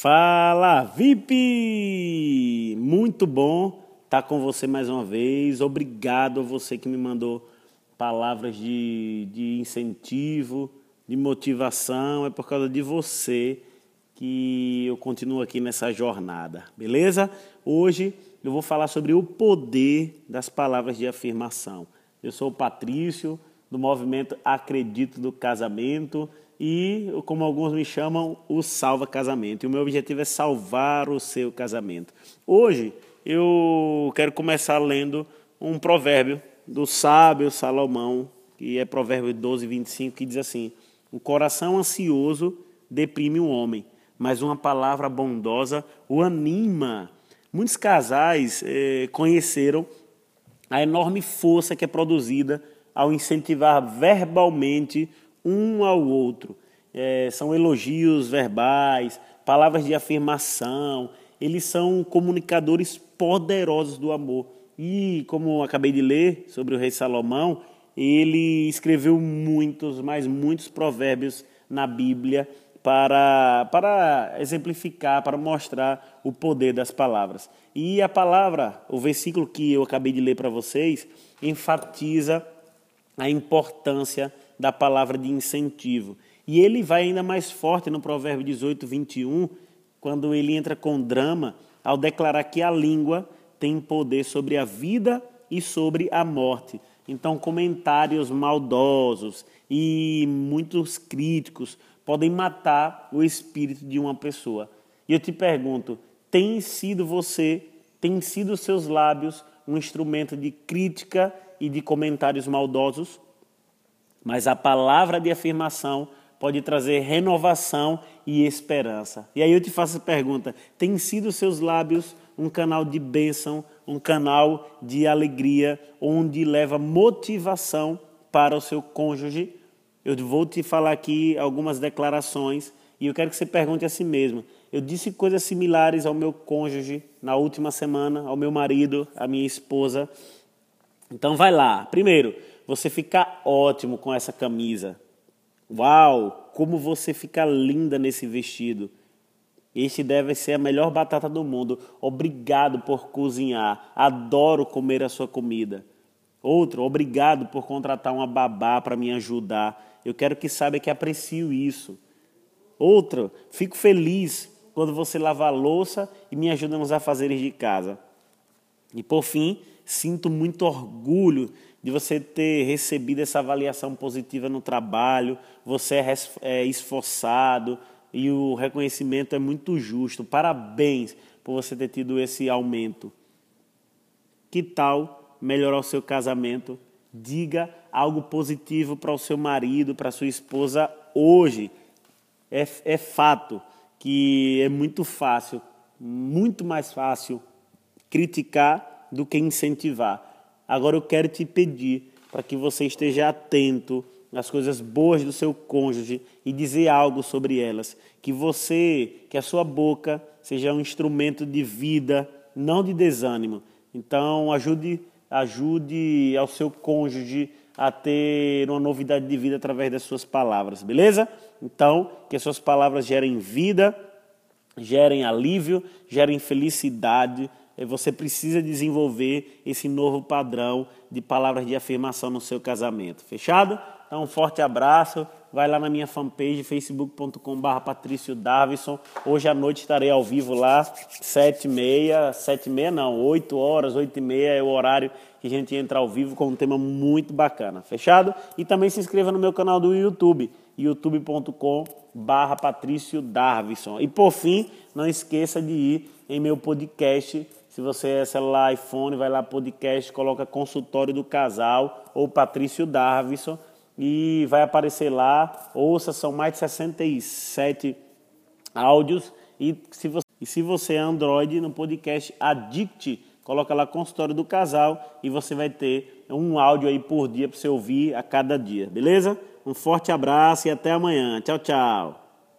Fala, VIP! Muito bom estar com você mais uma vez. Obrigado a você que me mandou palavras de, de incentivo, de motivação. É por causa de você que eu continuo aqui nessa jornada, beleza? Hoje eu vou falar sobre o poder das palavras de afirmação. Eu sou o Patrício, do movimento Acredito do Casamento e, como alguns me chamam, o Salva Casamento. E o meu objetivo é salvar o seu casamento. Hoje eu quero começar lendo um provérbio do sábio Salomão, que é provérbio 12, 25, que diz assim: O coração ansioso deprime o homem, mas uma palavra bondosa o anima. Muitos casais eh, conheceram a enorme força que é produzida ao incentivar verbalmente um ao outro. É, são elogios verbais, palavras de afirmação, eles são comunicadores poderosos do amor. E, como acabei de ler sobre o rei Salomão, ele escreveu muitos, mas muitos provérbios na Bíblia para, para exemplificar, para mostrar o poder das palavras. E a palavra, o versículo que eu acabei de ler para vocês, enfatiza a importância da palavra de incentivo. E ele vai ainda mais forte no Provérbio 18, 21, quando ele entra com drama, ao declarar que a língua tem poder sobre a vida e sobre a morte. Então, comentários maldosos e muitos críticos podem matar o espírito de uma pessoa. E eu te pergunto: tem sido você, tem sido seus lábios um instrumento de crítica e de comentários maldosos? Mas a palavra de afirmação pode trazer renovação e esperança. E aí eu te faço a pergunta: tem sido seus lábios um canal de bênção, um canal de alegria, onde leva motivação para o seu cônjuge? Eu vou te falar aqui algumas declarações e eu quero que você pergunte a si mesmo. Eu disse coisas similares ao meu cônjuge na última semana, ao meu marido, à minha esposa. Então vai lá. Primeiro, você fica ótimo com essa camisa. Uau, como você fica linda nesse vestido. Este deve ser a melhor batata do mundo. Obrigado por cozinhar. Adoro comer a sua comida. Outro, obrigado por contratar uma babá para me ajudar. Eu quero que saiba que aprecio isso. Outro, fico feliz quando você lava a louça e me ajuda nos afazeres de casa. E por fim, sinto muito orgulho de você ter recebido essa avaliação positiva no trabalho, você é, é esforçado e o reconhecimento é muito justo. Parabéns por você ter tido esse aumento. Que tal melhorar o seu casamento? Diga algo positivo para o seu marido, para a sua esposa hoje. É, é fato que é muito fácil, muito mais fácil criticar do que incentivar. Agora eu quero te pedir para que você esteja atento às coisas boas do seu cônjuge e dizer algo sobre elas. Que você, que a sua boca seja um instrumento de vida, não de desânimo. Então ajude, ajude ao seu cônjuge a ter uma novidade de vida através das suas palavras, beleza? Então, que as suas palavras gerem vida, gerem alívio, gerem felicidade, você precisa desenvolver esse novo padrão de palavras de afirmação no seu casamento. Fechado? Então, um forte abraço. Vai lá na minha fanpage, facebook.com.br Patrício Davison. Hoje à noite estarei ao vivo lá, sete e meia, sete e meia não, oito horas, oito e meia é o horário que a gente entra ao vivo com um tema muito bacana. Fechado? E também se inscreva no meu canal do YouTube, youtube.com barra Patrício Darvison. E por fim, não esqueça de ir em meu podcast se você é celular iPhone, vai lá podcast, coloca consultório do casal ou Patrício Darvison e vai aparecer lá. Ouça, são mais de 67 áudios. E se você, e se você é Android, no podcast Addict, coloca lá consultório do casal e você vai ter um áudio aí por dia para você ouvir a cada dia, beleza? Um forte abraço e até amanhã. Tchau, tchau.